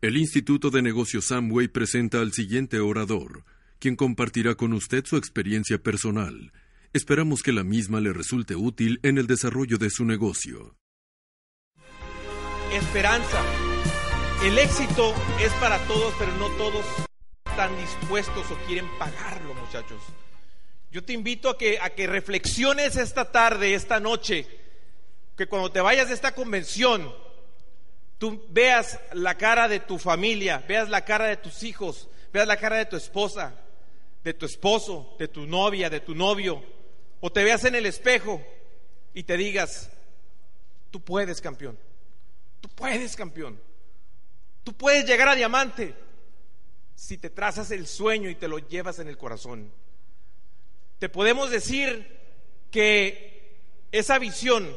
El Instituto de Negocios Samway presenta al siguiente orador, quien compartirá con usted su experiencia personal. Esperamos que la misma le resulte útil en el desarrollo de su negocio. Esperanza. El éxito es para todos, pero no todos están dispuestos o quieren pagarlo, muchachos. Yo te invito a que, reflexiones esta tarde, esta noche, que cuando te vayas de esta convención, tú veas la cara de tu familia, veas la cara de tus hijos, veas la cara de tu esposa, de tu esposo, de tu novia, de tu novio, o te veas en el espejo y te digas, tú puedes campeón, tú puedes campeón, tú puedes llegar a diamante si te trazas el sueño y te lo llevas en el corazón. Te podemos decir que esa visión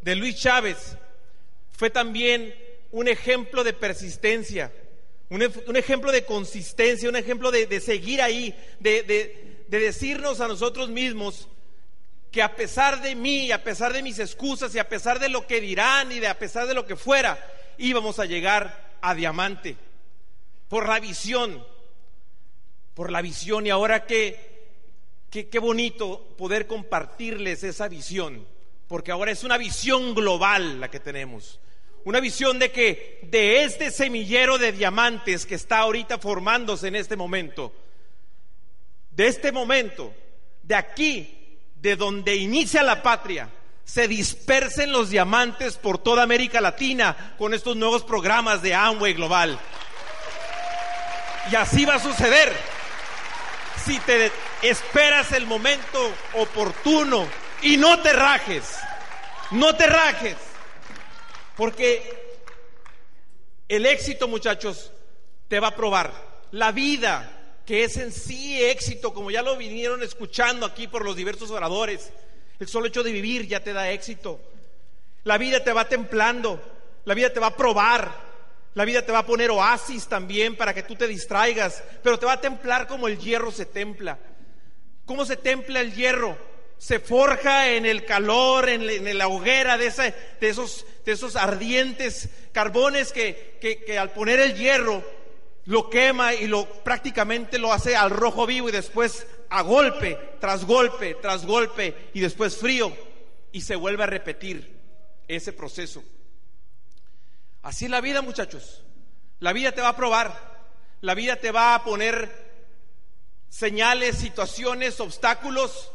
de Luis Chávez fue también un ejemplo de persistencia, un, ejemplo de consistencia, un ejemplo de, seguir ahí, de, de, decirnos a nosotros mismos que a pesar de mí, a pesar de mis excusas y a pesar de lo que dirán y de a pesar de lo que fuera, íbamos a llegar a diamante por la visión, por la visión y ahora que qué bonito poder compartirles esa visión, porque ahora es una visión global la que tenemos. Una visión de que de este semillero de diamantes que está ahorita formándose en este momento, de este momento, de aquí, de donde inicia la patria, se dispersen los diamantes por toda América Latina con estos nuevos programas de Amway Global. Y así va a suceder. Si te esperas el momento oportuno y no te rajes, no te rajes. Porque el éxito, muchachos, te va a probar. La vida, que es en sí éxito, como ya lo vinieron escuchando aquí por los diversos oradores, el solo hecho de vivir ya te da éxito. La vida te va templando, la vida te va a probar, la vida te va a poner oasis también para que tú te distraigas, pero te va a templar como el hierro se templa. ¿Cómo se templa el hierro? Se forja en el calor, en, la hoguera de, de, esos, de esos ardientes carbones que, que, al poner el hierro lo quema y lo prácticamente lo hace al rojo vivo y después a golpe, tras golpe, tras golpe y después frío y se vuelve a repetir ese proceso. Así es la vida, muchachos. La vida te va a probar, la vida te va a poner señales, situaciones, obstáculos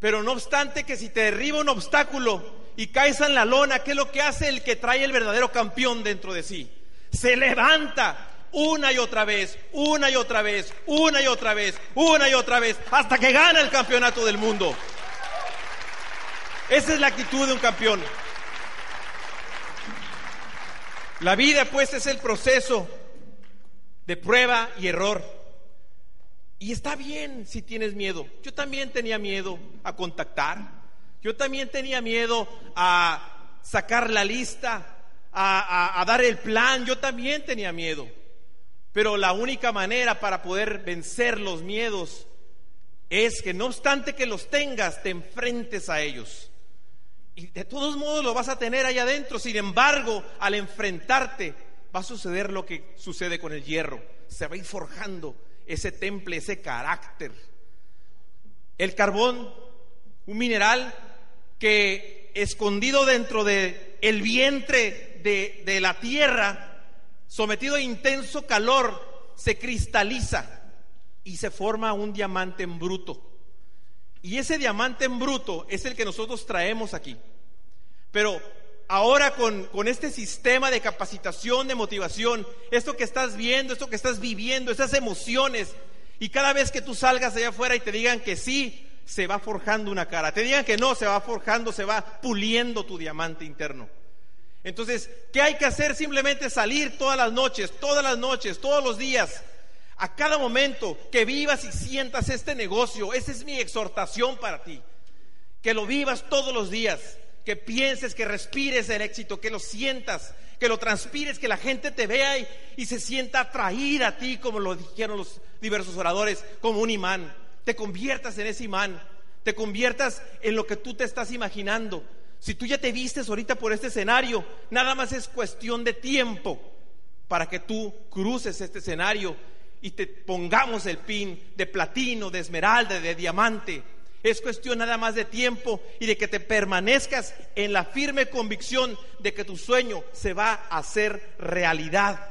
pero no obstante que si te derriba un obstáculo y caes en la lona, ¿qué es lo que hace el que trae el verdadero campeón dentro de sí? Se levanta una y otra vez, una y otra vez, una y otra vez, una y otra vez, hasta que gana el campeonato del mundo. Esa es la actitud de un campeón. La vida pues es el proceso de prueba y error. Y está bien si tienes miedo. Yo también tenía miedo a contactar. Yo también tenía miedo a sacar la lista, a, dar el plan. Yo también tenía miedo. Pero la única manera para poder vencer los miedos es que no obstante que los tengas, te enfrentes a ellos. Y de todos modos lo vas a tener allá adentro. Sin embargo, al enfrentarte, va a suceder lo que sucede con el hierro. Se va a ir forjando ese temple, ese carácter. El carbón, un mineral que escondido dentro de el vientre de, de la tierra, sometido a intenso calor, se cristaliza y se forma un diamante en bruto. Y ese diamante en bruto es el que nosotros traemos aquí. Pero ahora con, este sistema de capacitación, de motivación, esto que estás viendo, esto que estás viviendo, esas emociones, y cada vez que tú salgas allá afuera y te digan que sí, se va forjando una cara, te digan que no, se va forjando, se va puliendo tu diamante interno. Entonces, ¿qué hay que hacer? Simplemente salir todas las noches, todas las noches, todos los días, a cada momento que vivas y sientas este negocio. Esa es mi exhortación para ti. Que lo vivas todos los días que pienses, que respires el éxito, que lo sientas, que lo transpires, que la gente te vea y, se sienta atraída a ti, como lo dijeron los diversos oradores, como un imán. Te conviertas en ese imán, te conviertas en lo que tú te estás imaginando. Si tú ya te vistes ahorita por este escenario, nada más es cuestión de tiempo para que tú cruces este escenario y te pongamos el pin de platino, de esmeralda, de diamante. Es cuestión nada más de tiempo y de que te permanezcas en la firme convicción de que tu sueño se va a hacer realidad.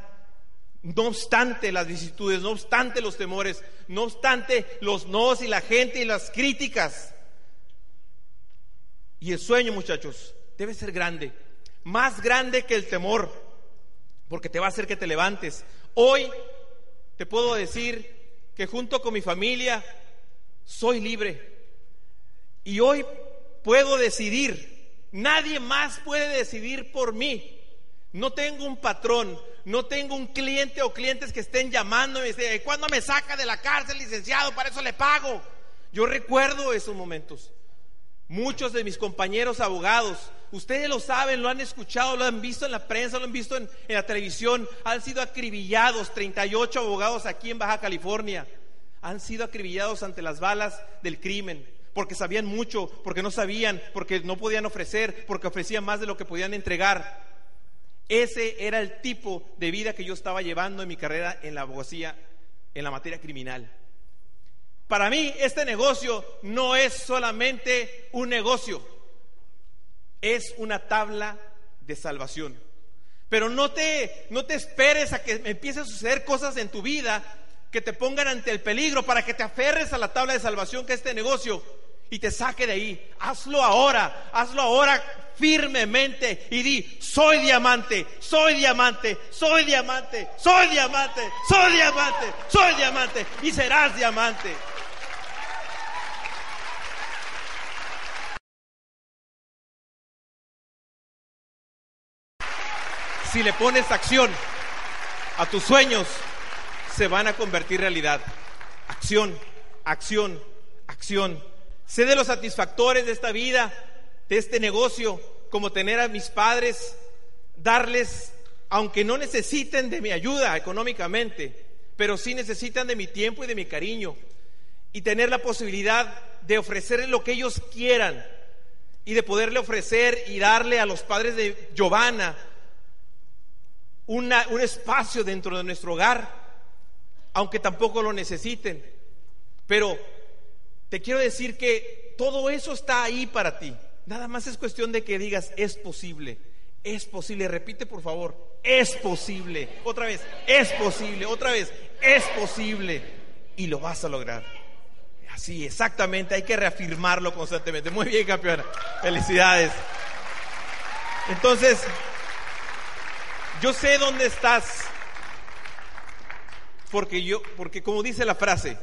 No obstante las vicisitudes, no obstante los temores, no obstante los nos y la gente y las críticas. Y el sueño, muchachos, debe ser grande, más grande que el temor, porque te va a hacer que te levantes. Hoy te puedo decir que junto con mi familia soy libre. Y hoy puedo decidir. Nadie más puede decidir por mí. No tengo un patrón, no tengo un cliente o clientes que estén llamando y me ¿cuándo me saca de la cárcel, licenciado? Para eso le pago. Yo recuerdo esos momentos. Muchos de mis compañeros abogados, ustedes lo saben, lo han escuchado, lo han visto en la prensa, lo han visto en, la televisión, han sido acribillados, 38 abogados aquí en Baja California, han sido acribillados ante las balas del crimen, porque sabían mucho, porque no sabían, porque no podían ofrecer, porque ofrecían más de lo que podían entregar. Ese era el tipo de vida que yo estaba llevando en mi carrera en la abogacía, en la materia criminal. Para mí este negocio no es solamente un negocio, es una tabla de salvación. Pero no te, no te esperes a que empiecen a suceder cosas en tu vida que te pongan ante el peligro para que te aferres a la tabla de salvación que es este negocio y te saque de ahí. Hazlo ahora, hazlo ahora firmemente y di, soy diamante, soy diamante, soy diamante, soy diamante, soy diamante, soy diamante y serás diamante. si le pones acción a tus sueños, se van a convertir realidad. Acción, acción, acción. Sé de los satisfactores de esta vida, de este negocio, como tener a mis padres, darles, aunque no necesiten de mi ayuda económicamente, pero sí necesitan de mi tiempo y de mi cariño, y tener la posibilidad de ofrecerles lo que ellos quieran, y de poderle ofrecer y darle a los padres de Giovanna un espacio dentro de nuestro hogar, aunque tampoco lo necesiten. Pero te quiero decir que todo eso está ahí para ti. Nada más es cuestión de que digas, es posible, es posible. Repite por favor, es posible. Otra vez, es posible. Otra vez, es posible. Y lo vas a lograr. Así, exactamente, hay que reafirmarlo constantemente. Muy bien, campeona. Felicidades. Entonces, yo sé dónde estás. Porque yo, porque como dice la frase,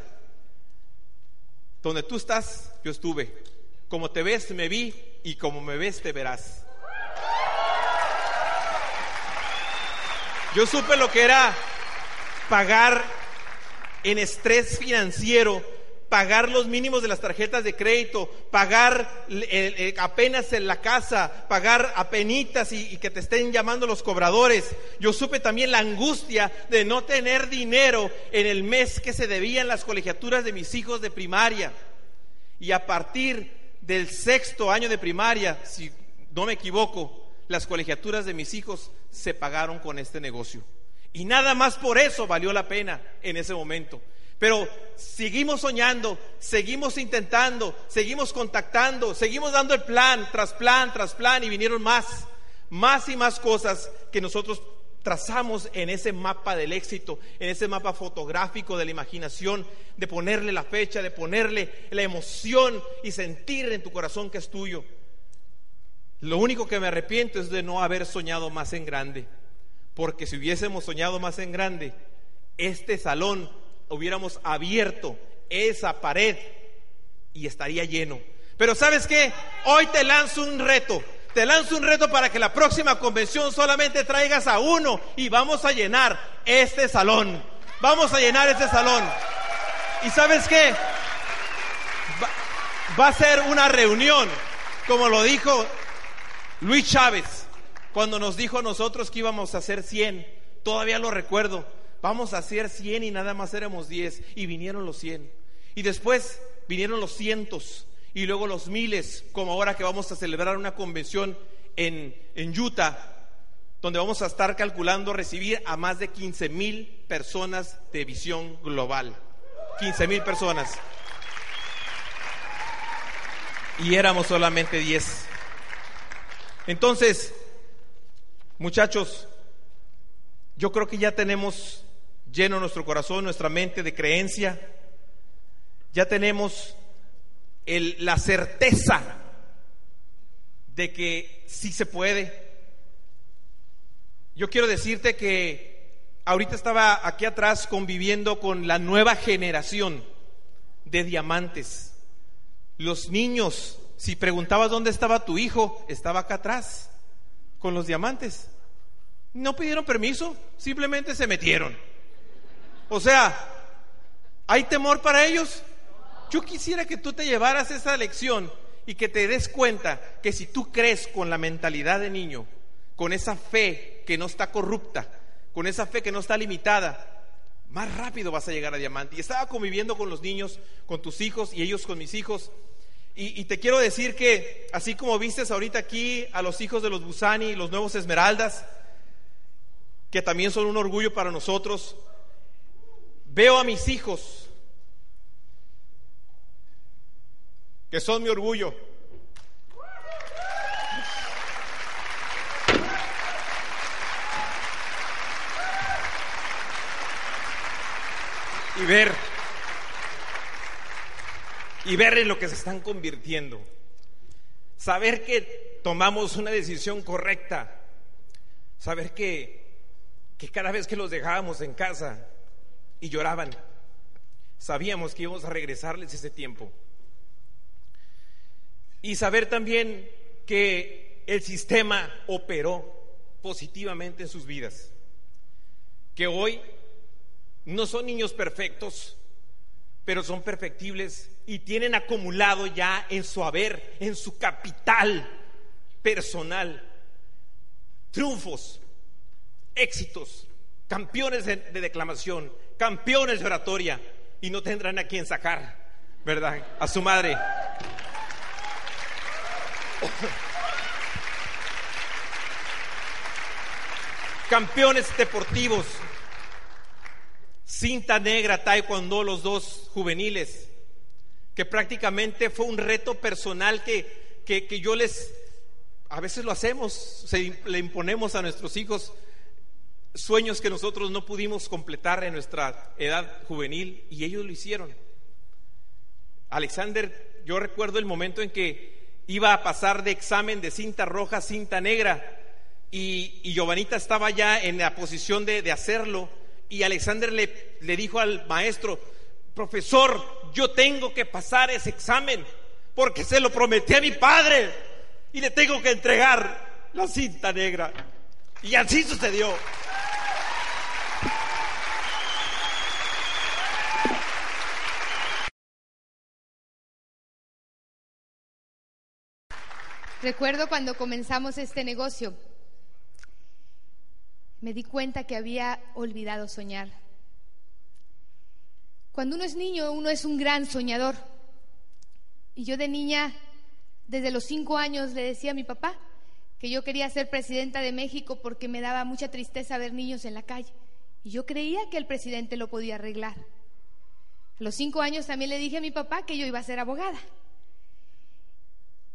donde tú estás, yo estuve. Como te ves, me vi y como me ves, te verás. Yo supe lo que era pagar en estrés financiero pagar los mínimos de las tarjetas de crédito, pagar apenas en la casa, pagar apenitas y que te estén llamando los cobradores. Yo supe también la angustia de no tener dinero en el mes que se debían las colegiaturas de mis hijos de primaria. Y a partir del sexto año de primaria, si no me equivoco, las colegiaturas de mis hijos se pagaron con este negocio. Y nada más por eso valió la pena en ese momento. Pero seguimos soñando, seguimos intentando, seguimos contactando, seguimos dando el plan tras plan tras plan y vinieron más, más y más cosas que nosotros trazamos en ese mapa del éxito, en ese mapa fotográfico de la imaginación, de ponerle la fecha, de ponerle la emoción y sentir en tu corazón que es tuyo. Lo único que me arrepiento es de no haber soñado más en grande, porque si hubiésemos soñado más en grande, este salón hubiéramos abierto esa pared y estaría lleno. Pero sabes qué, hoy te lanzo un reto. Te lanzo un reto para que la próxima convención solamente traigas a uno y vamos a llenar este salón. Vamos a llenar este salón. ¿Y sabes qué? Va, a ser una reunión, como lo dijo Luis Chávez, cuando nos dijo a nosotros que íbamos a hacer 100. Todavía lo recuerdo vamos a hacer 100 y nada más éramos 10 y vinieron los 100. Y después vinieron los cientos y luego los miles, como ahora que vamos a celebrar una convención en, en Utah, donde vamos a estar calculando recibir a más de 15 mil personas de visión global. 15 mil personas. Y éramos solamente 10. Entonces, muchachos, yo creo que ya tenemos lleno nuestro corazón, nuestra mente de creencia. Ya tenemos la certeza de que sí se puede. Yo quiero decirte que ahorita estaba aquí atrás conviviendo con la nueva generación de diamantes. Los niños, si preguntabas dónde estaba tu hijo, estaba acá atrás con los diamantes. No pidieron permiso, simplemente se metieron. O sea, ¿hay temor para ellos? Yo quisiera que tú te llevaras esa lección y que te des cuenta que si tú crees con la mentalidad de niño, con esa fe que no está corrupta, con esa fe que no está limitada, más rápido vas a llegar a diamante. Y estaba conviviendo con los niños, con tus hijos y ellos con mis hijos. Y, te quiero decir que así como vistes ahorita aquí a los hijos de los Busani, los nuevos Esmeraldas, que también son un orgullo para nosotros, veo a mis hijos, que son mi orgullo. y ver y ver en lo que se están convirtiendo. Saber que tomamos una decisión correcta. Saber que, que cada vez que los dejábamos en casa y lloraban, sabíamos que íbamos a regresarles ese tiempo. Y saber también que el sistema operó positivamente en sus vidas. Que hoy no son niños perfectos, pero son perfectibles y tienen acumulado ya en su haber, en su capital personal, triunfos, éxitos, campeones de, declamación, campeones de oratoria, y no tendrán a quien sacar, ¿verdad? A su madre. campeones deportivos, cinta negra, taekwondo, los dos juveniles, que prácticamente fue un reto personal que, que, yo les, a veces lo hacemos, se, le imponemos a nuestros hijos sueños que nosotros no pudimos completar en nuestra edad juvenil y ellos lo hicieron. Alexander, yo recuerdo el momento en que iba a pasar de examen de cinta roja a cinta negra y, y Giovanita estaba ya en la posición de, de hacerlo y Alexander le, le dijo al maestro, profesor, yo tengo que pasar ese examen porque se lo prometí a mi padre y le tengo que entregar la cinta negra. Y así sucedió. Recuerdo cuando comenzamos este negocio, me di cuenta que había olvidado soñar. Cuando uno es niño, uno es un gran soñador. Y yo de niña, desde los cinco años, le decía a mi papá que yo quería ser presidenta de México porque me daba mucha tristeza ver niños en la calle. Y yo creía que el presidente lo podía arreglar. A los cinco años también le dije a mi papá que yo iba a ser abogada.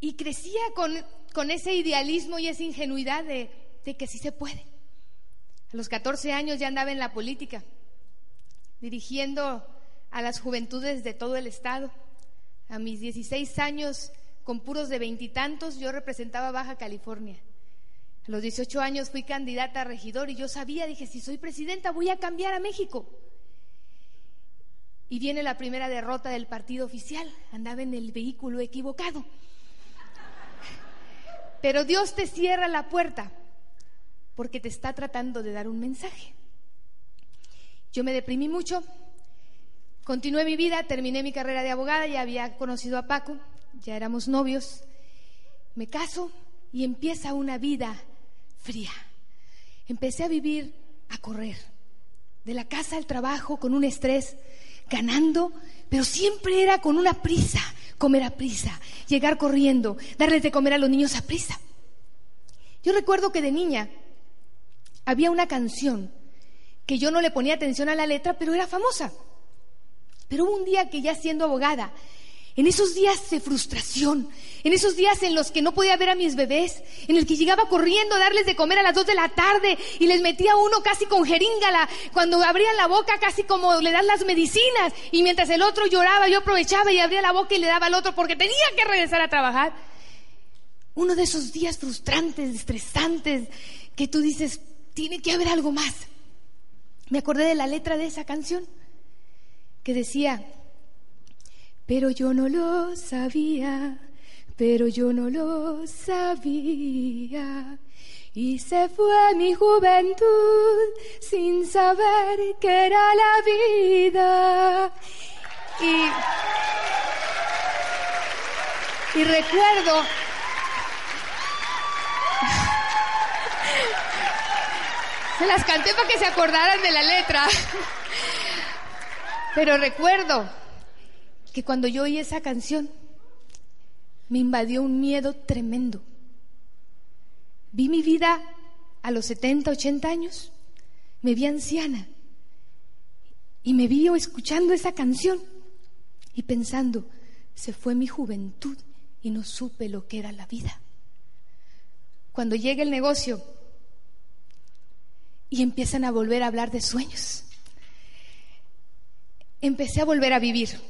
Y crecía con, ese idealismo y esa ingenuidad de, de que sí se puede. A los 14 años ya andaba en la política, dirigiendo a las juventudes de todo el estado. A mis 16 años, con puros de veintitantos, yo representaba Baja California. A los 18 años fui candidata a regidor y yo sabía, dije, si soy presidenta voy a cambiar a México. Y viene la primera derrota del partido oficial, andaba en el vehículo equivocado. Pero Dios te cierra la puerta porque te está tratando de dar un mensaje. Yo me deprimí mucho, continué mi vida, terminé mi carrera de abogada, ya había conocido a Paco, ya éramos novios, me caso y empieza una vida fría. Empecé a vivir, a correr, de la casa al trabajo con un estrés, ganando, pero siempre era con una prisa, comer a prisa, llegar corriendo, darles de comer a los niños a prisa. Yo recuerdo que de niña había una canción que yo no le ponía atención a la letra, pero era famosa. Pero hubo un día que ya siendo abogada, en esos días de frustración, en esos días en los que no podía ver a mis bebés, en el que llegaba corriendo a darles de comer a las dos de la tarde y les metía uno casi con jeringala, cuando abrían la boca casi como le dan las medicinas y mientras el otro lloraba yo aprovechaba y abría la boca y le daba al otro porque tenía que regresar a trabajar. Uno de esos días frustrantes, estresantes, que tú dices, tiene que haber algo más. Me acordé de la letra de esa canción que decía, pero yo no lo sabía, pero yo no lo sabía. Y se fue mi juventud sin saber qué era la vida. Y, y recuerdo Se las canté para que se acordaran de la letra. Pero recuerdo que cuando yo oí esa canción, me invadió un miedo tremendo. Vi mi vida a los 70, 80 años, me vi anciana y me vi escuchando esa canción y pensando, se fue mi juventud y no supe lo que era la vida. Cuando llegue el negocio, y empiezan a volver a hablar de sueños. Empecé a volver a vivir.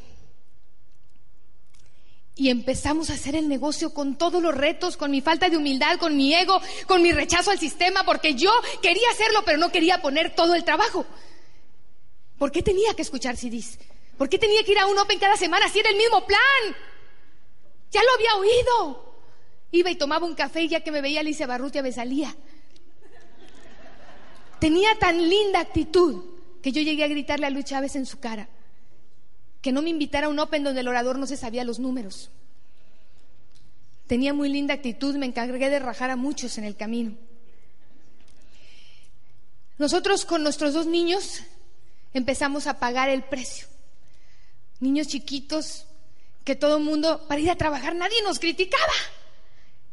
Y empezamos a hacer el negocio con todos los retos, con mi falta de humildad, con mi ego, con mi rechazo al sistema, porque yo quería hacerlo, pero no quería poner todo el trabajo. ¿Por qué tenía que escuchar CDs? ¿Por qué tenía que ir a un Open cada semana si era el mismo plan? Ya lo había oído. Iba y tomaba un café y ya que me veía Alicia Barrutia me salía. Tenía tan linda actitud que yo llegué a gritarle a Luis Chávez en su cara que no me invitara a un Open donde el orador no se sabía los números. Tenía muy linda actitud, me encargué de rajar a muchos en el camino. Nosotros con nuestros dos niños empezamos a pagar el precio. Niños chiquitos que todo el mundo, para ir a trabajar, nadie nos criticaba.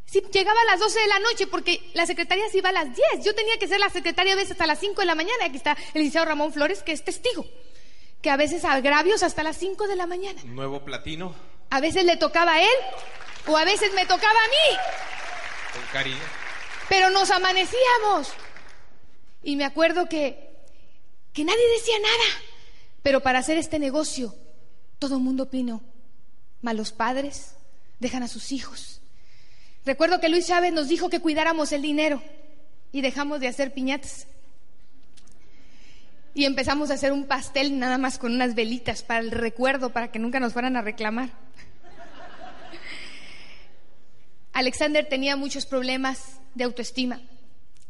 Si llegaba a las 12 de la noche porque la secretaria se iba a las 10. Yo tenía que ser la secretaria a veces hasta las 5 de la mañana. Aquí está el licenciado Ramón Flores, que es testigo. Que a veces agravios hasta las 5 de la mañana. Nuevo platino. A veces le tocaba a él o a veces me tocaba a mí. Con cariño. Pero nos amanecíamos. Y me acuerdo que, que nadie decía nada. Pero para hacer este negocio, todo el mundo opinó. Malos padres dejan a sus hijos Recuerdo que Luis Chávez nos dijo que cuidáramos el dinero y dejamos de hacer piñatas. Y empezamos a hacer un pastel nada más con unas velitas para el recuerdo, para que nunca nos fueran a reclamar. Alexander tenía muchos problemas de autoestima.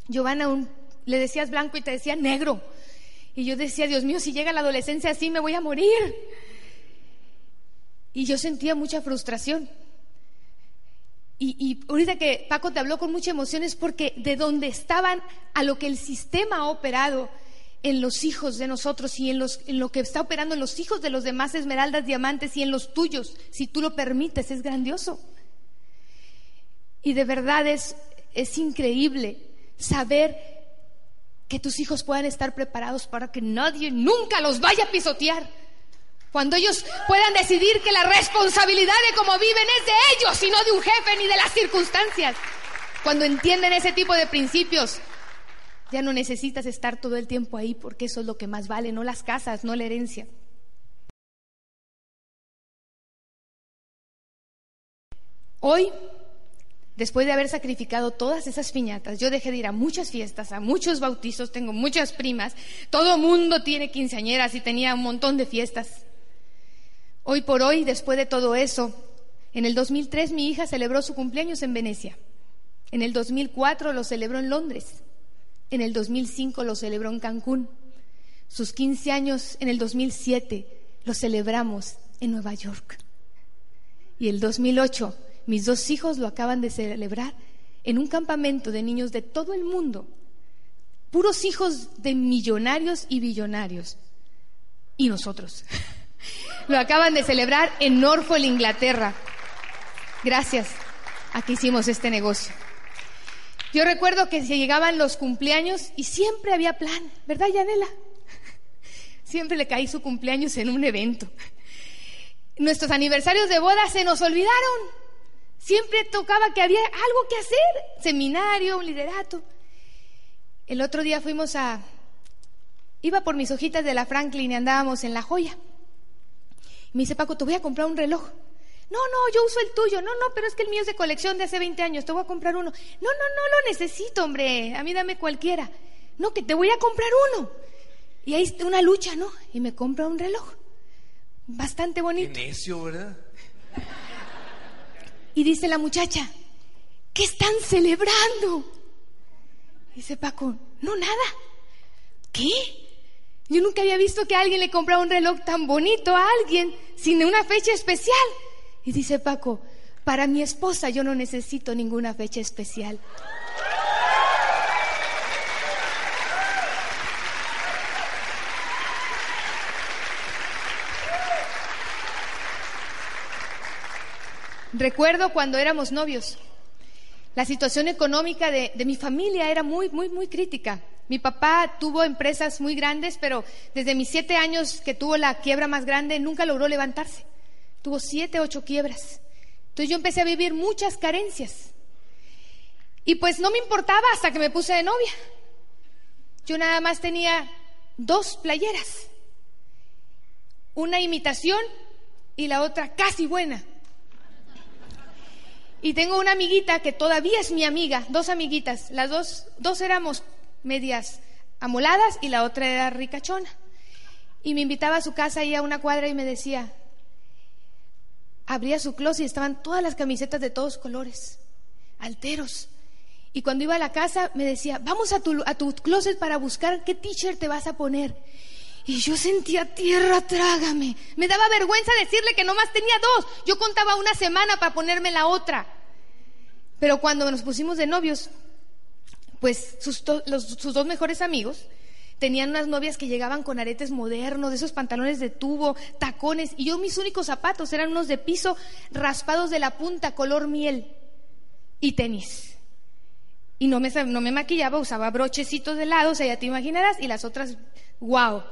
Giovanna le decías blanco y te decía negro. Y yo decía, Dios mío, si llega la adolescencia así me voy a morir. Y yo sentía mucha frustración. Y, ahorita que Paco te habló con mucha emoción es porque de donde estaban a lo que el sistema ha operado en los hijos de nosotros y en, los, en lo que está operando en los hijos de los demás esmeraldas, diamantes y en los tuyos, si tú lo permites, es grandioso. Y de verdad es, es increíble saber que tus hijos puedan estar preparados para que nadie nunca los vaya a pisotear cuando ellos puedan decidir que la responsabilidad de cómo viven es de ellos y no de un jefe ni de las circunstancias. Cuando entienden ese tipo de principios, ya no necesitas estar todo el tiempo ahí porque eso es lo que más vale, no las casas, no la herencia. Hoy, después de haber sacrificado todas esas piñatas, yo dejé de ir a muchas fiestas, a muchos bautizos, tengo muchas primas, todo mundo tiene quinceañeras y tenía un montón de fiestas. Hoy por hoy, después de todo eso, en el 2003 mi hija celebró su cumpleaños en Venecia. En el 2004 lo celebró en Londres. En el 2005 lo celebró en Cancún. Sus 15 años en el 2007 lo celebramos en Nueva York. Y el 2008 mis dos hijos lo acaban de celebrar en un campamento de niños de todo el mundo. Puros hijos de millonarios y billonarios. Y nosotros. Lo acaban de celebrar en Norfolk, Inglaterra. Gracias a que hicimos este negocio. Yo recuerdo que llegaban los cumpleaños y siempre había plan, ¿verdad, Yanela? Siempre le caí su cumpleaños en un evento. Nuestros aniversarios de boda se nos olvidaron. Siempre tocaba que había algo que hacer, seminario, un liderato. El otro día fuimos a... Iba por mis hojitas de la Franklin y andábamos en La Joya. me dice, Paco, te voy a comprar un reloj. No, no, yo uso el tuyo. No, no, pero es que el mío es de colección de hace 20 años. Te voy a comprar uno. No, no, no lo necesito, hombre. A mí dame cualquiera. No, que te voy a comprar uno. Y ahí está una lucha, ¿no? Y me compra un reloj. Bastante bonito. Qué necio, ¿verdad? Y dice la muchacha, ¿qué están celebrando? Dice Paco, no, nada. ¿Qué? Yo nunca había visto que alguien le comprara un reloj tan bonito a alguien sin una fecha especial. Y dice Paco, para mi esposa yo no necesito ninguna fecha especial. Recuerdo cuando éramos novios. La situación económica de, mi familia era muy, muy, muy crítica. Mi papá tuvo empresas muy grandes, pero desde mis siete años que tuvo la quiebra más grande, nunca logró levantarse. Tuvo siete, ocho quiebras. Entonces yo empecé a vivir muchas carencias. Y pues no me importaba hasta que me puse de novia. Yo nada más tenía dos playeras. Una imitación y la otra casi buena. Y tengo una amiguita que todavía es mi amiga, dos amiguitas. Las dos, dos éramos medias amoladas y la otra era ricachona. Y me invitaba a su casa ahí a una cuadra y me decía, abría su closet y estaban todas las camisetas de todos colores, alteros. Y cuando iba a la casa me decía, vamos a tu, a tu closet para buscar qué t-shirt te vas a poner. Y yo sentía tierra, trágame. Me daba vergüenza decirle que nomás tenía dos. Yo contaba una semana para ponerme la otra. Pero cuando nos pusimos de novios, pues sus, sus dos mejores amigos Tenían unas novias que llegaban con aretes modernos, de esos pantalones de tubo, tacones, y yo mis únicos zapatos eran unos de piso raspados de la punta, color miel, y tenis. Y no me, no me maquillaba, usaba brochecitos de lado, o sea, ya te imaginarás, y las otras, wow.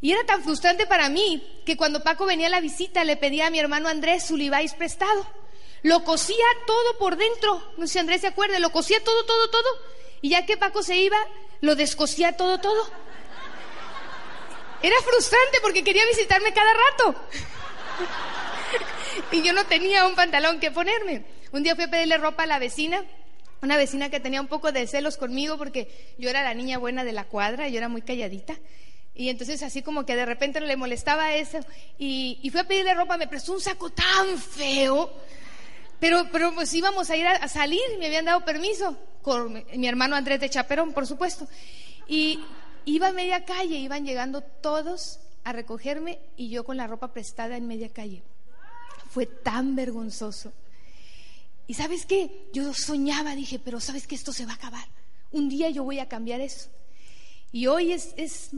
Y era tan frustrante para mí que cuando Paco venía a la visita le pedía a mi hermano Andrés su prestado. Lo cosía todo por dentro, no sé si Andrés se acuerda, lo cosía todo, todo, todo. Y ya que Paco se iba, lo descosía todo, todo. Era frustrante porque quería visitarme cada rato. y yo no tenía un pantalón que ponerme. Un día fui a pedirle ropa a la vecina, una vecina que tenía un poco de celos conmigo porque yo era la niña buena de la cuadra, yo era muy calladita. Y entonces así como que de repente le molestaba eso. Y, y fui a pedirle ropa, me prestó un saco tan feo. Pero, pero pues íbamos a ir a, salir, me habían dado permiso, con mi hermano Andrés de Chaperón, por supuesto. Y iba a media calle, iban llegando todos a recogerme y yo con la ropa prestada en media calle. Fue tan vergonzoso. Y sabes qué, yo soñaba, dije, pero sabes que esto se va a acabar. Un día yo voy a cambiar eso. Y hoy es, es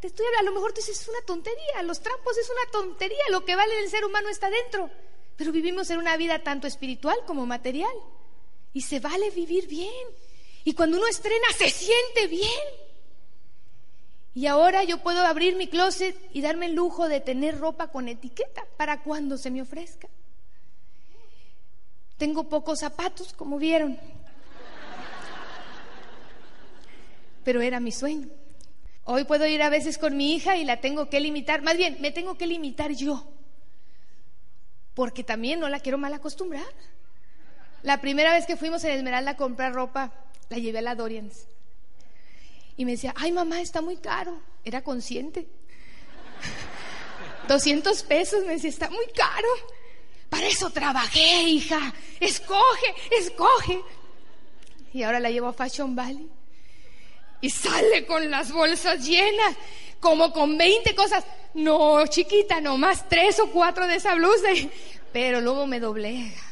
te estoy a lo mejor tú dices, es una tontería, los trampos es una tontería, lo que vale del ser humano está dentro. Pero vivimos en una vida tanto espiritual como material. Y se vale vivir bien. Y cuando uno estrena, se siente bien. Y ahora yo puedo abrir mi closet y darme el lujo de tener ropa con etiqueta para cuando se me ofrezca. Tengo pocos zapatos, como vieron. Pero era mi sueño. Hoy puedo ir a veces con mi hija y la tengo que limitar. Más bien, me tengo que limitar yo porque también no la quiero mal acostumbrar. La primera vez que fuimos en Esmeralda a comprar ropa, la llevé a la Dorians. Y me decía, ay mamá, está muy caro. Era consciente. 200 pesos, me decía, está muy caro. Para eso trabajé, hija. Escoge, escoge. Y ahora la llevo a Fashion Valley. Y sale con las bolsas llenas, como con 20 cosas. No, chiquita, nomás tres o cuatro de esa blusa, pero luego me doblega.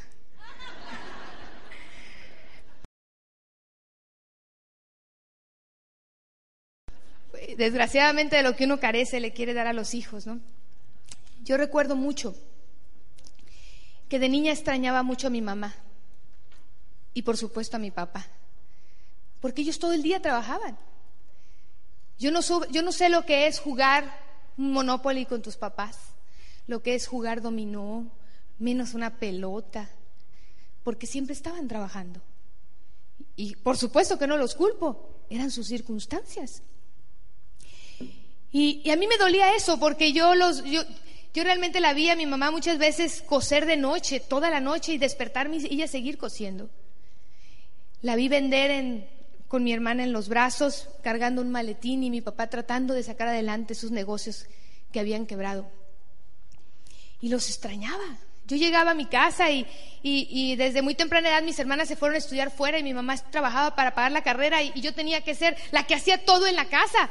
Desgraciadamente de lo que uno carece le quiere dar a los hijos, ¿no? Yo recuerdo mucho que de niña extrañaba mucho a mi mamá y por supuesto a mi papá. porque ellos todo el día trabajaban. Yo no, yo no sé lo que es jugar un Monopoly con tus papás, lo que es jugar dominó, menos una pelota, porque siempre estaban trabajando. Y por supuesto que no los culpo, eran sus circunstancias. Y, a mí me dolía eso, porque yo, los, yo, yo realmente la vi a mi mamá muchas veces coser de noche, toda la noche, y despertarme y ella seguir cosiendo. La vi vender en, con mi hermana en los brazos, cargando un maletín y mi papá tratando de sacar adelante sus negocios que habían quebrado. Y los extrañaba. Yo llegaba a mi casa y, desde muy temprana edad mis hermanas se fueron a estudiar fuera y mi mamá trabajaba para pagar la carrera y, yo tenía que ser la que hacía todo en la casa.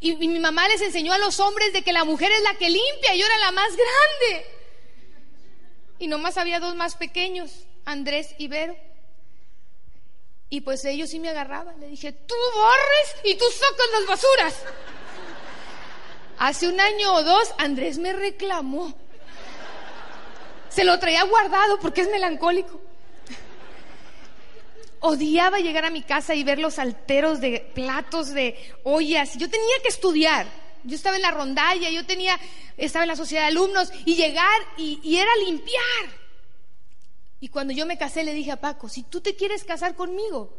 Y, mi mamá les enseñó a los hombres de que la mujer es la que limpia, yo era la más grande. Y nomás había dos más pequeños, Andrés y Vero. Y pues ellos sí me agarraban. Le dije, tú borres y tú sacas las basuras. Hace un año o dos, Andrés me reclamó se lo traía guardado porque es melancólico. Odiaba llegar a mi casa y ver los alteros de platos, de ollas. Yo tenía que estudiar. Yo estaba en la rondalla, yo tenía, estaba en la sociedad de alumnos y llegar y, y era limpiar. Y cuando yo me casé le dije a Paco, si tú te quieres casar conmigo,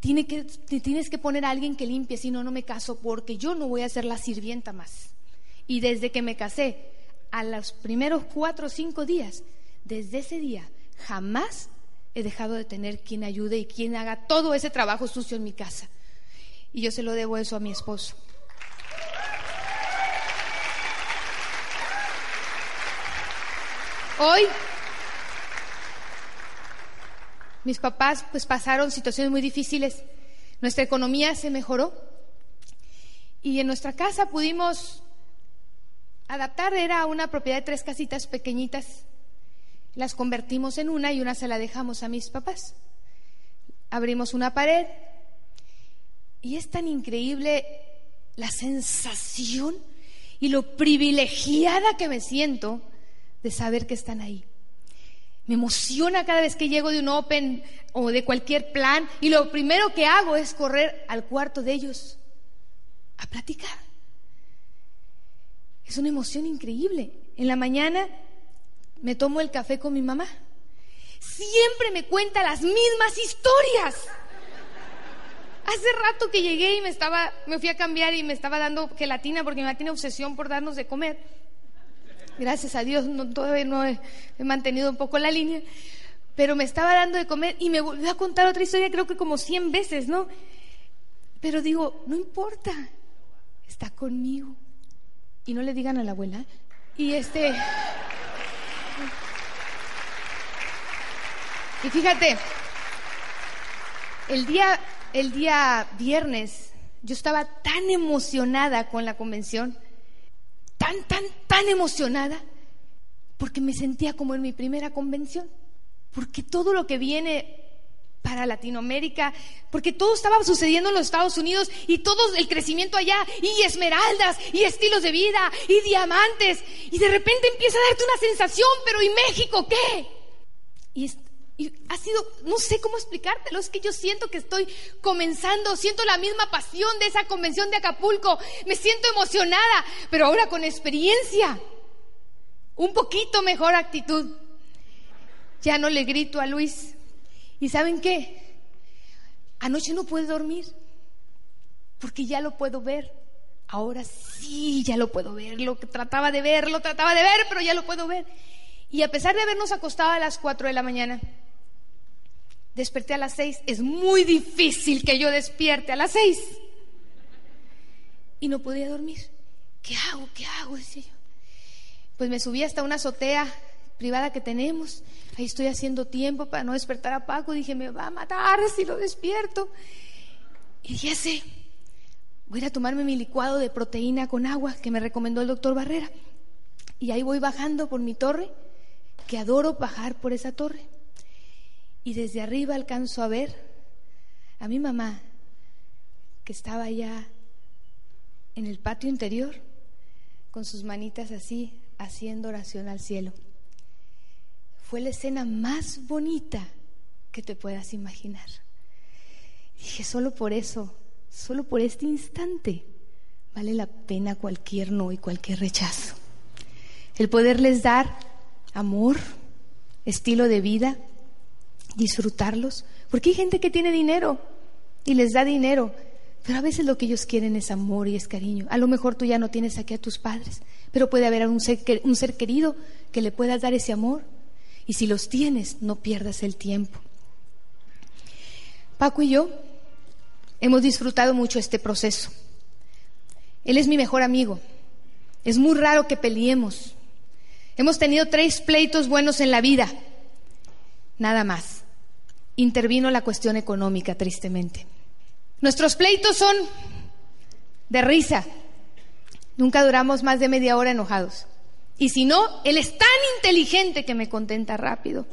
tiene que, tienes que poner a alguien que limpie, si no, no me caso porque yo no voy a ser la sirvienta más. Y desde que me casé, a los primeros cuatro o cinco días, desde ese día, jamás he dejado de tener quien ayude y quien haga todo ese trabajo sucio en mi casa. Y yo se lo debo eso a mi esposo. Hoy mis papás pues pasaron situaciones muy difíciles. Nuestra economía se mejoró y en nuestra casa pudimos adaptar era una propiedad de tres casitas pequeñitas. Las convertimos en una y una se la dejamos a mis papás. Abrimos una pared y es tan increíble la sensación y lo privilegiada que me siento de saber que están ahí. Me emociona cada vez que llego de un open o de cualquier plan y lo primero que hago es correr al cuarto de ellos a platicar. Es una emoción increíble. En la mañana me tomo el café con mi mamá. Siempre me cuenta las mismas historias. Hace rato que llegué y me estaba, me fui a cambiar y me estaba dando gelatina porque mi mamá tiene obsesión por darnos de comer. Gracias a Dios no, todavía no he, mantenido un poco la línea, pero me estaba dando de comer y me volvió a contar otra historia, creo que como 100 veces, ¿no? Pero digo, no importa, está conmigo y no le digan a la abuela. Y este. Y fíjate, el día, el día viernes yo estaba tan emocionada con la convención, tan, tan, tan emocionada, porque me sentía como en mi primera convención, porque todo lo que viene para Latinoamérica, porque todo estaba sucediendo en los Estados Unidos y todo el crecimiento allá, y esmeraldas, y estilos de vida, y diamantes, y de repente empieza a darte una sensación, pero ¿y México qué? Y, ha sido, no sé cómo explicártelo, es que yo siento que estoy comenzando, siento la misma pasión de esa convención de Acapulco, me siento emocionada, pero ahora con experiencia, un poquito mejor actitud. Ya no le grito a Luis, ¿Y saben qué? Anoche no pude dormir porque ya lo puedo ver. Ahora sí, ya lo puedo ver. Lo que trataba de ver, lo trataba de ver, pero ya lo puedo ver. Y a pesar de habernos acostado a las 4 de la mañana, desperté a las 6. Es muy difícil que yo despierte a las 6. Y no podía dormir. ¿Qué hago? ¿Qué hago? Decía yo. Pues me subí hasta una azotea privada que tenemos. Ahí estoy haciendo tiempo para no despertar a Paco. Dije, me va a matar si lo despierto. Y dije, sé, voy a tomarme mi licuado de proteína con agua que me recomendó el doctor Barrera. Y ahí voy bajando por mi torre, que adoro bajar por esa torre. Y desde arriba alcanzo a ver a mi mamá, que estaba allá en el patio interior, con sus manitas así, haciendo oración al cielo fue la escena más bonita que te puedas imaginar. Dije, solo por eso, solo por este instante, vale la pena cualquier no y cualquier rechazo. El poderles dar amor, estilo de vida, disfrutarlos, porque hay gente que tiene dinero y les da dinero, pero a veces lo que ellos quieren es amor y es cariño. A lo mejor tú ya no tienes aquí a tus padres, pero puede haber un ser, un ser querido que le puedas dar ese amor. Y si los tienes, no pierdas el tiempo. Paco y yo hemos disfrutado mucho este proceso. Él es mi mejor amigo. Es muy raro que peleemos. Hemos tenido tres pleitos buenos en la vida. Nada más. Intervino la cuestión económica, tristemente. Nuestros pleitos son de risa. Nunca duramos más de media hora enojados. Y si no, él es tan inteligente que me contenta rápido.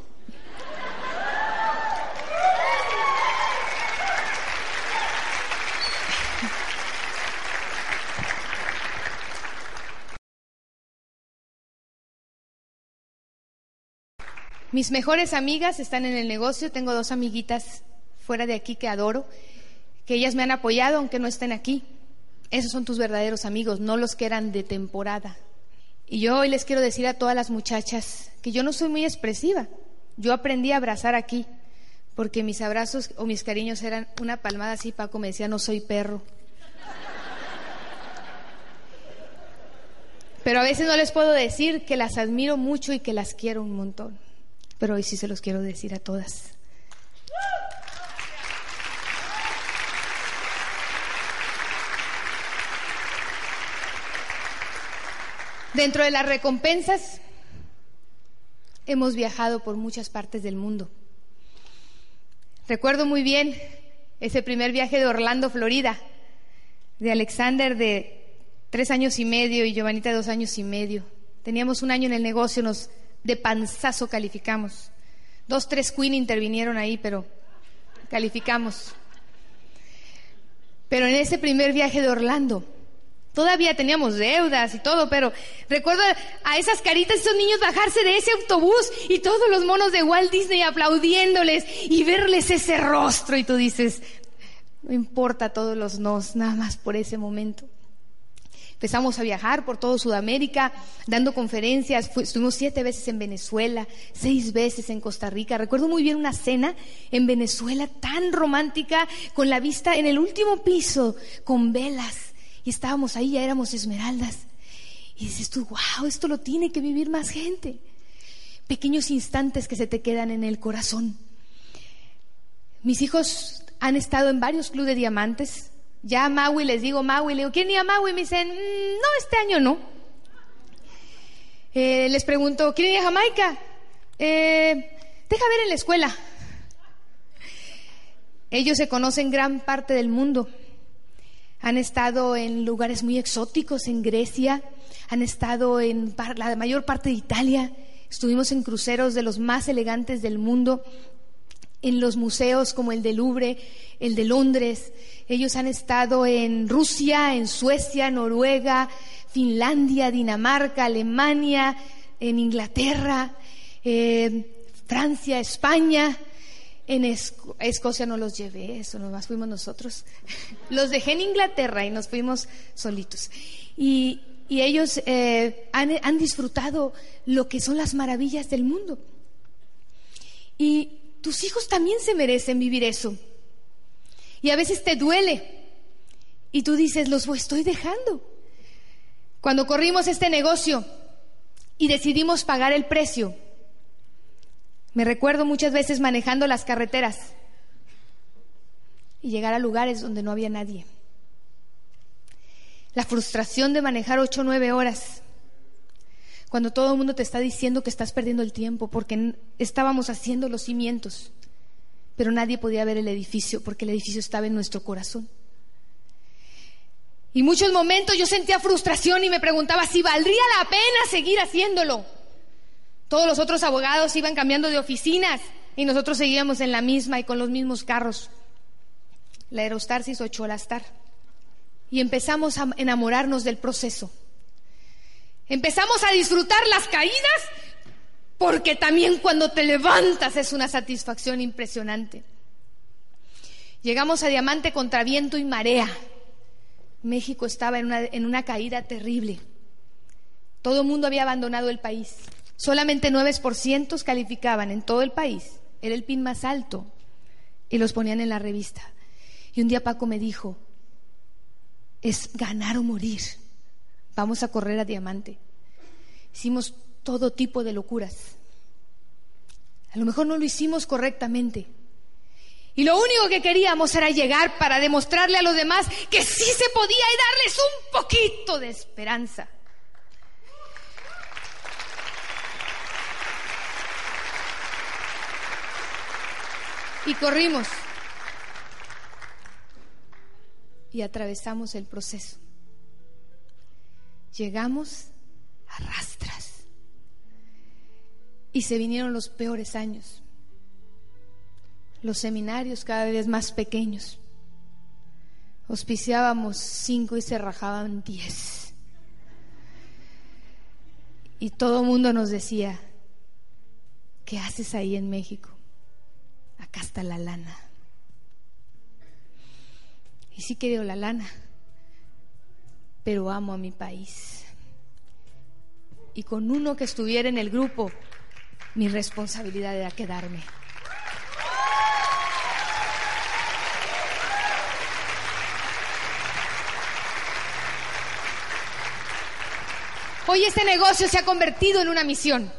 Mis mejores amigas están en el negocio, tengo dos amiguitas fuera de aquí que adoro, que ellas me han apoyado aunque no estén aquí. Esos son tus verdaderos amigos, no los que eran de temporada. Y yo hoy les quiero decir a todas las muchachas que yo no soy muy expresiva. Yo aprendí a abrazar aquí, porque mis abrazos o mis cariños eran una palmada así, Paco me decía, no soy perro. Pero a veces no les puedo decir que las admiro mucho y que las quiero un montón pero hoy sí se los quiero decir a todas. Dentro de las recompensas, hemos viajado por muchas partes del mundo. Recuerdo muy bien ese primer viaje de Orlando, Florida, de Alexander de tres años y medio y Giovanita de dos años y medio. Teníamos un año en el negocio, nos de panzazo calificamos. Dos, tres Queen intervinieron ahí, pero calificamos. Pero en ese primer viaje de Orlando, todavía teníamos deudas y todo, pero recuerdo a esas caritas, esos niños bajarse de ese autobús y todos los monos de Walt Disney aplaudiéndoles y verles ese rostro y tú dices, no importa todos los nos, nada más por ese momento. Empezamos a viajar por todo Sudamérica, dando conferencias. estuvimos siete veces en Venezuela, seis veces en Costa Rica. Recuerdo muy bien una cena en Venezuela tan romántica, con la vista en el último piso, con velas. Y estábamos ahí, ya éramos esmeraldas. Y dices tú, wow, esto lo tiene que vivir más gente. Pequeños instantes que se te quedan en el corazón. Mis hijos han estado en varios clubes de diamantes, ya a Maui les digo Maui, le digo, ¿quién iba a Maui? Me dicen, mm, no, este año no. Eh, les pregunto, ¿quién iba a Jamaica? Eh, deja ver en la escuela. Ellos se conocen gran parte del mundo. Han estado en lugares muy exóticos, en Grecia, han estado en la mayor parte de Italia. Estuvimos en cruceros de los más elegantes del mundo en los museos como el de Louvre, el de Londres. Ellos han estado en Rusia, en Suecia, Noruega, Finlandia, Dinamarca, Alemania, en Inglaterra, eh, Francia, España. En Escocia no los llevé, eso nomás fuimos nosotros. Los dejé en Inglaterra y nos fuimos solitos. Y, ellos eh, han, han disfrutado lo que son las maravillas del mundo. Y tus hijos también se merecen vivir eso. Y a veces te duele. Y tú dices, los estoy dejando. Cuando corrimos este negocio y decidimos pagar el precio, me recuerdo muchas veces manejando las carreteras y llegar a lugares donde no había nadie. La frustración de manejar ocho o nueve horas cuando todo el mundo te está diciendo que estás perdiendo el tiempo porque estábamos haciendo los cimientos, pero nadie podía ver el edificio porque el edificio estaba en nuestro corazón. Y muchos momentos yo sentía frustración y me preguntaba si valdría la pena seguir haciéndolo. Todos los otros abogados iban cambiando de oficinas y nosotros seguíamos en la misma y con los mismos carros. La Aerostar se hizo Cholastar. Y empezamos a enamorarnos del proceso. Empezamos a disfrutar las caídas porque también cuando te levantas es una satisfacción impresionante. Llegamos a Diamante contra viento y marea. México estaba en una, caída terrible. Todo el mundo había abandonado el país. Solamente 9% calificaban en todo el país. Era el pin más alto. Y los ponían en la revista. Y un día Paco me dijo, es ganar o morir. Vamos a correr a diamante. Hicimos todo tipo de locuras. A lo mejor no lo hicimos correctamente. Y lo único que queríamos era llegar para demostrarle a los demás que sí se podía y darles un poquito de esperanza. Y corrimos. Y atravesamos el proceso. Llegamos a rastras. Y se vinieron los peores años. Los seminarios cada vez más pequeños. Auspiciábamos cinco y se rajaban diez. Y todo el mundo nos decía, ¿qué haces ahí en México? Acá está la lana. Y sí quiero la lana, pero amo a mi país. Y con uno que estuviera en el grupo, mi responsabilidad era quedarme. Hoy este negocio se ha convertido en una misión.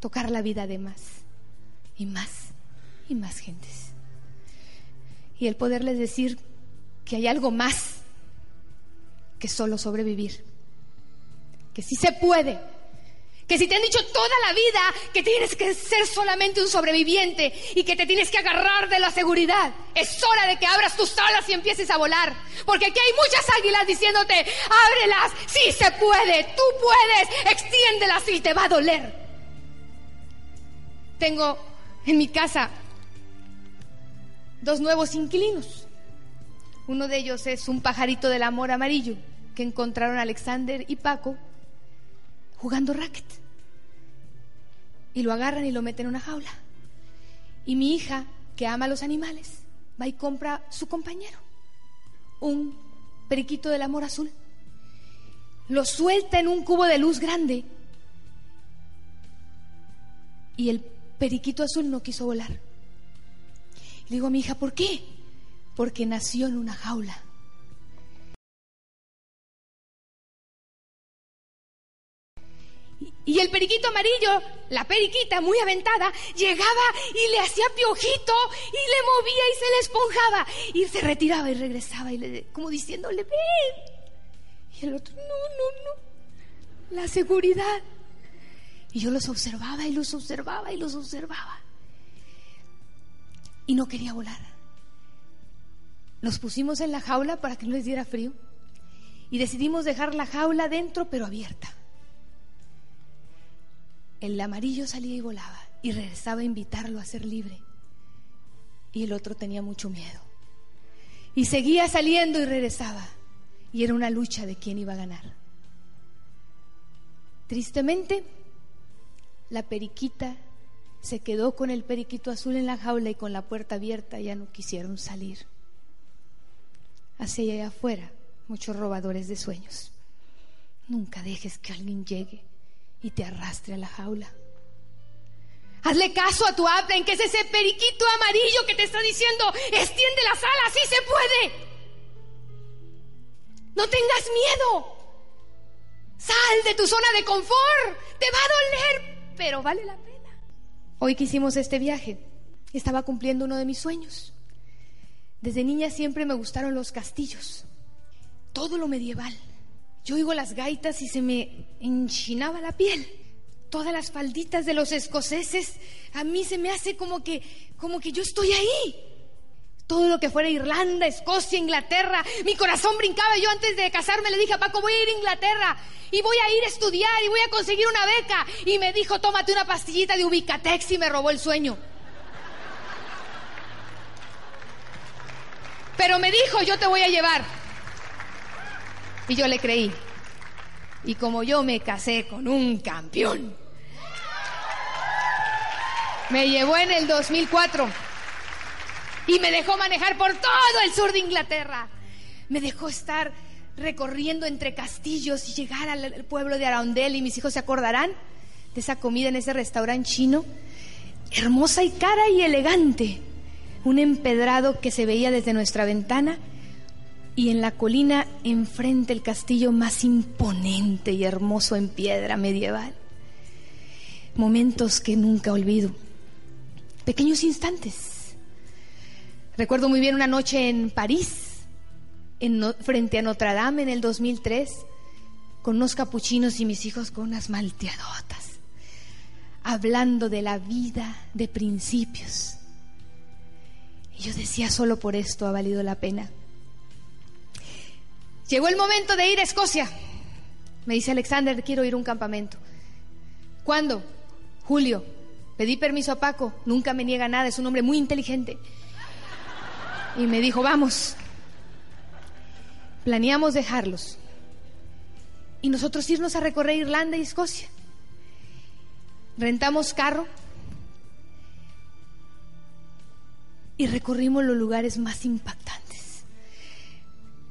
Tocar la vida de más y más y más gentes. Y el poderles decir que hay algo más que solo sobrevivir. Que sí se puede que si te han dicho toda la vida que tienes que ser solamente un sobreviviente y que te tienes que agarrar de la seguridad, es hora de que abras tus alas y empieces a volar. Porque aquí hay muchas águilas diciéndote, ábrelas, sí se puede, tú puedes, extiéndelas y te va a doler. Tengo en mi casa dos nuevos inquilinos. Uno de ellos es un pajarito del amor amarillo que encontraron Alexander y Paco jugando racket y lo agarran y lo meten en una jaula. Y mi hija, que ama a los animales, va y compra su compañero, un periquito del amor azul. Lo suelta en un cubo de luz grande y el periquito azul no quiso volar. Le digo a mi hija, ¿por qué? Porque nació en una jaula. Y el periquito amarillo, la periquita muy aventada, llegaba y le hacía piojito y le movía y se le esponjaba. Y se retiraba y regresaba y le, como diciéndole, ven. Y el otro, no, no, no. La seguridad. Y yo los observaba y los observaba y los observaba. Y no quería volar. Los pusimos en la jaula para que no les diera frío. Y decidimos dejar la jaula dentro pero abierta. El amarillo salía y volaba y regresaba a invitarlo a ser libre. Y el otro tenía mucho miedo. Y seguía saliendo y regresaba. Y era una lucha de quién iba a ganar. Tristemente, la periquita se quedó con el periquito azul en la jaula y con la puerta abierta ya no quisieron salir. Hacia allá afuera, muchos robadores de sueños. Nunca dejes que alguien llegue y te arrastre a la jaula. Hazle caso a tu en que es ese periquito amarillo que te está diciendo, extiende las alas, sí se puede. No tengas miedo. Sal de tu zona de confort. Te va a doler, pero vale la pena. Hoy que hicimos este viaje, estaba cumpliendo uno de mis sueños. Desde niña siempre me gustaron los castillos, todo lo medieval. Yo oigo las gaitas y se me enchinaba la piel. Todas las falditas de los escoceses, a mí se me hace como que, como que yo estoy ahí. Todo lo que fuera Irlanda, Escocia, Inglaterra, mi corazón brincaba. Yo antes de casarme le dije a Paco, voy a ir a Inglaterra y voy a ir a estudiar y voy a conseguir una beca. Y me dijo, tómate una pastillita de Ubicatex y me robó el sueño. Pero me dijo, yo te voy a llevar. Y yo le creí. Y como yo me casé con un campeón, me llevó en el 2004. Y me dejó manejar por todo el sur de Inglaterra. Me dejó estar recorriendo entre castillos y llegar al pueblo de Arundel y mis hijos se acordarán de esa comida en ese restaurante chino, hermosa y cara y elegante, un empedrado que se veía desde nuestra ventana y en la colina enfrente el castillo más imponente y hermoso en piedra medieval. Momentos que nunca olvido, pequeños instantes. Recuerdo muy bien una noche en París, frente a Notre Dame en el 2003, con unos capuchinos y mis hijos con unas malteadotas, hablando de la vida de principios. Y yo decía, solo por esto ha valido la pena. Llegó el momento de ir a Escocia. Me dice Alexander, quiero ir a un campamento. ¿Cuándo? Julio. Pedí permiso a Paco, nunca me niega nada, es un hombre muy inteligente. Y me dijo, vamos. Planeamos dejarlos y nosotros irnos a recorrer Irlanda y Escocia. Rentamos carro y recorrimos los lugares más impactantes.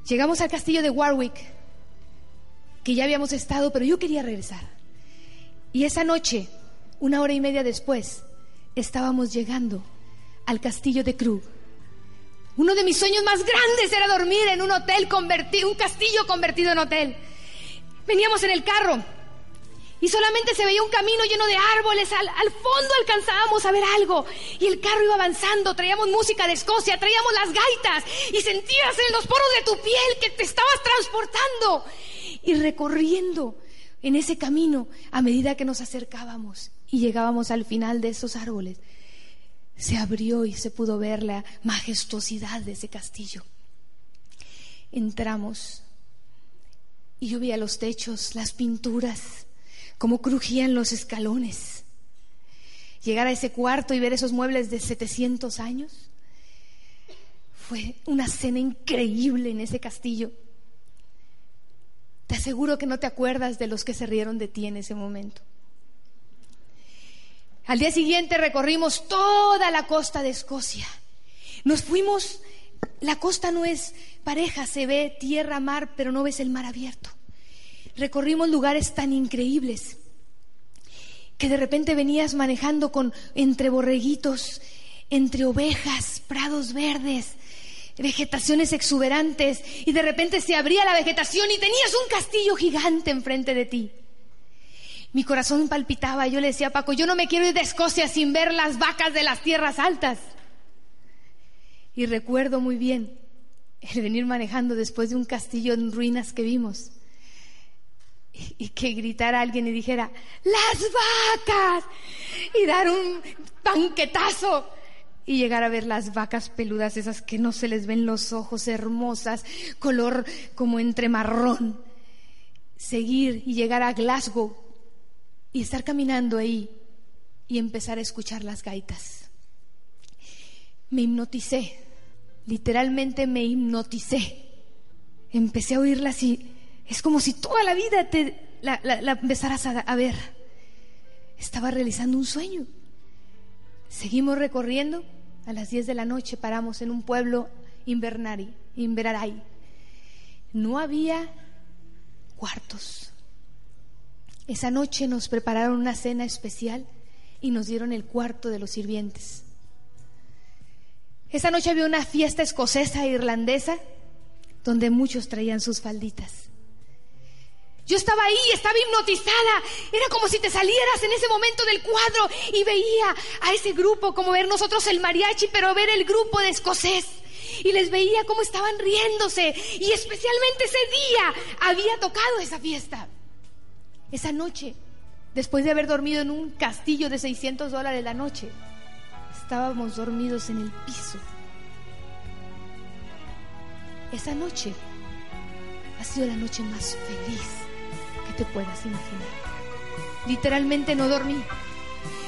Llegamos al castillo de Warwick, que ya habíamos estado, pero yo quería regresar. Y esa noche, una hora y media después, estábamos llegando al castillo de Krug. Uno de mis sueños más grandes era dormir en un hotel convertido, un castillo convertido en hotel. Veníamos en el carro y solamente se veía un camino lleno de árboles. Al, al, fondo alcanzábamos a ver algo y el carro iba avanzando. Traíamos música de Escocia, traíamos las gaitas y sentías en los poros de tu piel que te estabas transportando y recorriendo en ese camino a medida que nos acercábamos y llegábamos al final de esos árboles se abrió y se pudo ver la majestuosidad de ese castillo. Entramos y yo veía los techos, las pinturas, cómo crujían los escalones. Llegar a ese cuarto y ver esos muebles de 700 años fue una cena increíble en ese castillo. Te aseguro que no te acuerdas de los que se rieron de ti en ese momento. Al día siguiente recorrimos toda la costa de Escocia. Nos fuimos, la costa no es pareja, se ve tierra, mar, pero no ves el mar abierto. Recorrimos lugares tan increíbles que de repente venías manejando con entre borreguitos, entre ovejas, prados verdes, vegetaciones exuberantes y de repente se abría la vegetación y tenías un castillo gigante enfrente de ti. Mi corazón palpitaba. Yo le decía a Paco, yo no me quiero ir de Escocia sin ver las vacas de las tierras altas. Y recuerdo muy bien el venir manejando después de un castillo en ruinas que vimos. Y, que gritara alguien y dijera, las vacas. Y dar un banquetazo. Y llegar a ver las vacas peludas, esas que no se les ven los ojos, hermosas, color como entre marrón. Seguir y llegar a Glasgow y estar caminando ahí y empezar a escuchar las gaitas. Me hipnoticé, literalmente me hipnoticé. Empecé a oírlas y es como si toda la vida te la, empezaras a, ver. Estaba realizando un sueño. Seguimos recorriendo. A las 10 de la noche paramos en un pueblo invernari, Inveraray. No había cuartos. Esa noche nos prepararon una cena especial y nos dieron el cuarto de los sirvientes. Esa noche había una fiesta escocesa e irlandesa donde muchos traían sus falditas. Yo estaba ahí, estaba hipnotizada. Era como si te salieras en ese momento del cuadro y veía a ese grupo, como ver nosotros el mariachi, pero ver el grupo de escocés. Y les veía cómo estaban riéndose. Y especialmente ese día había tocado esa fiesta. Esa noche, después de haber dormido en un castillo de 600 dólares la noche, estábamos dormidos en el piso. Esa noche ha sido la noche más feliz te puedas imaginar. Literalmente no dormí.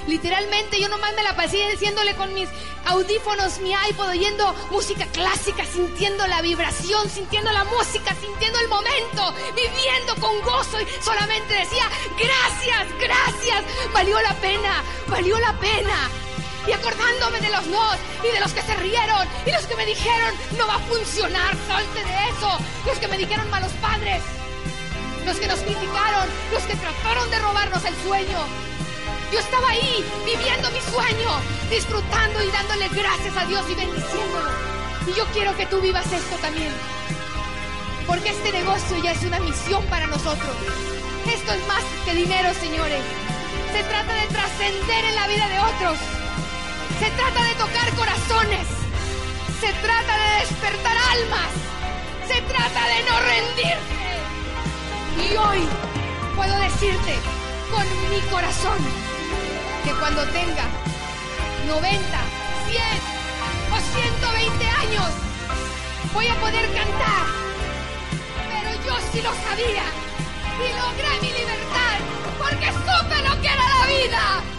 Literalmente yo nomás me la pasé diciéndole con mis audífonos, mi iPod, oyendo música clásica, sintiendo la vibración, sintiendo la música, sintiendo el momento, viviendo con gozo y solamente decía, gracias, gracias, valió la pena, valió la pena. y acordándome de los no y de los que se rieron y los que me dijeron no va a funcionar, salte de eso, los que me dijeron malos padres, los que nos criticaron, los que trataron de robarnos el sueño. Yo estaba ahí viviendo mi sueño, disfrutando y dándole gracias a Dios y bendiciéndolo. Y yo quiero que tú vivas esto también. Porque este negocio ya es una misión para nosotros. Esto es más que dinero, señores. Se trata de trascender en la vida de otros. Se trata de tocar corazones. Se trata de despertar almas. Se trata de no rendirse. Y hoy puedo decirte con mi corazón que cuando tenga 90, 100 o 120 años voy a poder cantar. Pero yo sí lo sabía y logré mi libertad porque supe lo que era la vida.